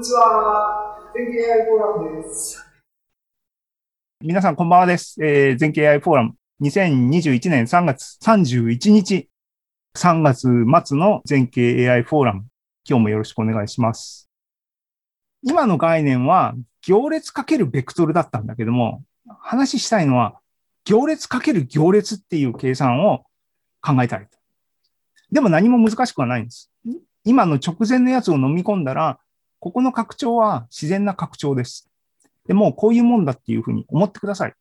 こんにちは。全景 AI フォーラムです。皆さん、こんばんはです。えー、全景 AI フォーラム。2021年3月31日、3月末の全景 AI フォーラム。今日もよろしくお願いします。今の概念は、行列かけるベクトルだったんだけども、話したいのは、行列かける行列っていう計算を考えたい。でも何も難しくはないんです。今の直前のやつを飲み込んだら、ここの拡張は自然な拡張です。でもうこういうもんだっていうふうに思ってください。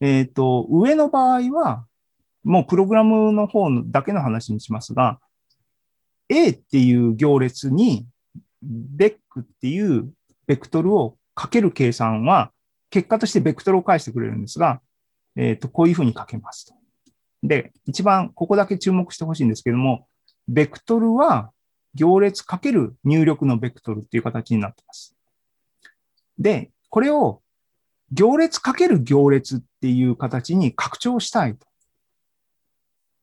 えっ、ー、と、上の場合は、もうプログラムの方だけの話にしますが、A っていう行列に、ベックっていうベクトルをかける計算は、結果としてベクトルを返してくれるんですが、えっ、ー、と、こういうふうに書けますと。で、一番ここだけ注目してほしいんですけども、ベクトルは行列かける入力のベクトルっていう形になってます。で、これを行列かける行列っていう形に拡張したいと。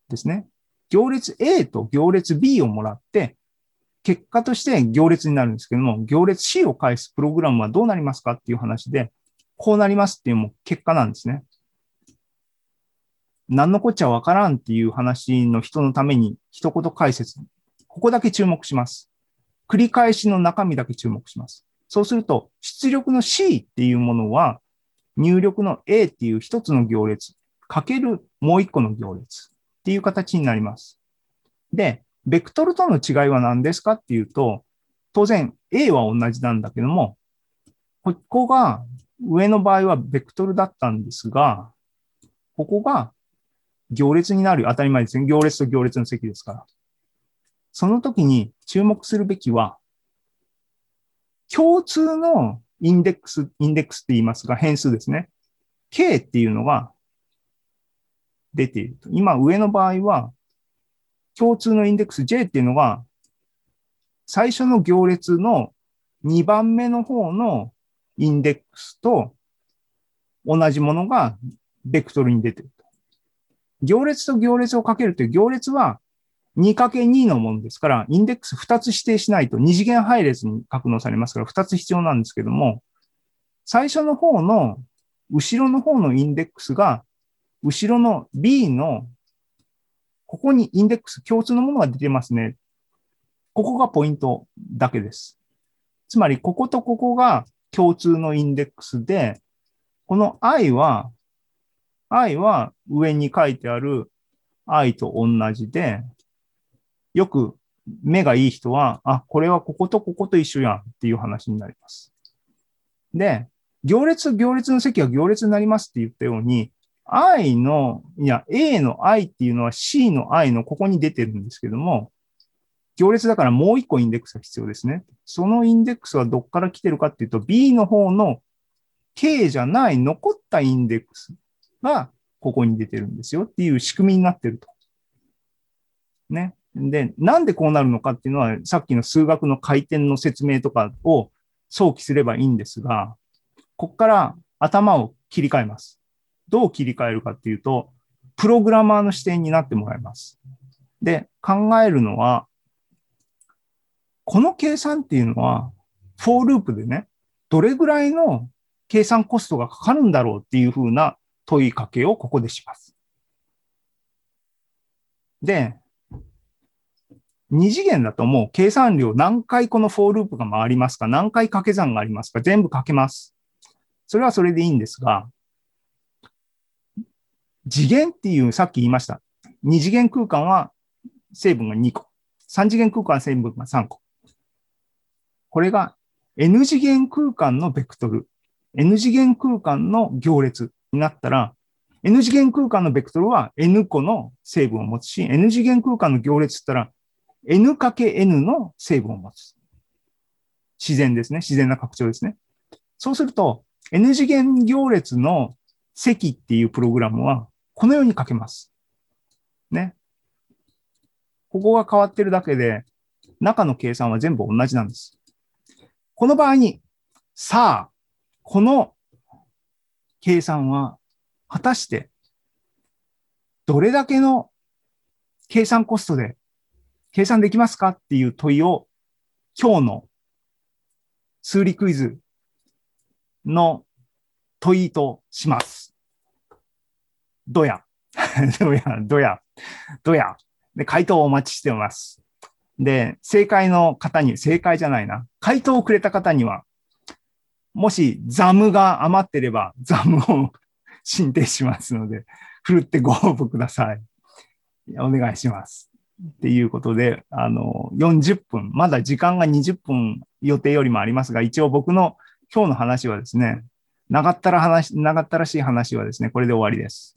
ですね。行列 A と行列 B をもらって、結果として行列になるんですけども、行列 C を返すプログラムはどうなりますかっていう話で、こうなりますっていうも結果なんですね。何のこっちゃわからんっていう話の人のために一言解説。ここだけ注目します。繰り返しの中身だけ注目します。そうすると、出力の C っていうものは、入力の A っていう一つの行列、かけるもう一個の行列っていう形になります。で、ベクトルとの違いは何ですかっていうと、当然 A は同じなんだけども、ここが上の場合はベクトルだったんですが、ここが行列になる当たり前ですね。行列と行列の席ですから。その時に注目するべきは、共通のインデックス、インデックスって言いますが、変数ですね。K っていうのが出ていると。今、上の場合は、共通のインデックス J っていうのが、最初の行列の2番目の方のインデックスと同じものがベクトルに出てると。行列と行列をかけるという行列は 2×2 のものですから、インデックス2つ指定しないと2次元配列に格納されますから2つ必要なんですけども、最初の方の後ろの方のインデックスが、後ろの B のここにインデックス共通のものが出てますね。ここがポイントだけです。つまり、こことここが共通のインデックスで、この i は i は上に書いてある i と同じで、よく目がいい人は、あ、これはこことここと一緒やんっていう話になります。で、行列行列の席は行列になりますって言ったように、i の、いや、a の i っていうのは c の i のここに出てるんですけども、行列だからもう一個インデックスが必要ですね。そのインデックスはどっから来てるかっていうと、b の方の k じゃない残ったインデックスがここに出てるんですよっていう仕組みになってると。ね。で、なんでこうなるのかっていうのは、さっきの数学の回転の説明とかを想起すればいいんですが、ここから頭を切り替えます。どう切り替えるかっていうと、プログラマーの視点になってもらいます。で、考えるのは、この計算っていうのは、 for loop でね、どれぐらいの計算コストがかかるんだろうっていうふうな問いかけをここでします。で、二次元だともう計算量何回この for loop が回りますか？何回掛け算がありますか？全部かけます。それはそれでいいんですが、次元っていう、さっき言いました。二次元空間は成分が2個。三次元空間は成分が3個。これが N 次元空間のベクトル、N 次元空間の行列になったら、N 次元空間のベクトルは N 個の成分を持つし、N 次元空間の行列って言ったら N かけ N の成分を持つ。自然ですね。自然な拡張ですね。そうすると、N 次元行列の積っていうプログラムは、このように書けます。ね。ここが変わってるだけで、中の計算は全部同じなんです。この場合に、さあ、この計算は果たしてどれだけの計算コストで計算できますかっていう問いを今日の数理クイズの問いとします。どや どや、どや、どや。で、回答をお待ちしてます。で、正解の方に、正解じゃないな。回答をくれた方には、もしザムが余ってれば、ザムを 進呈しますので、ふるってご応募ください。お願いします。っていうことで、あの、40分、まだ時間が20分予定よりもありますが、一応僕の今日の話はですね、長ったら話、長ったらしい話はですね、これで終わりです。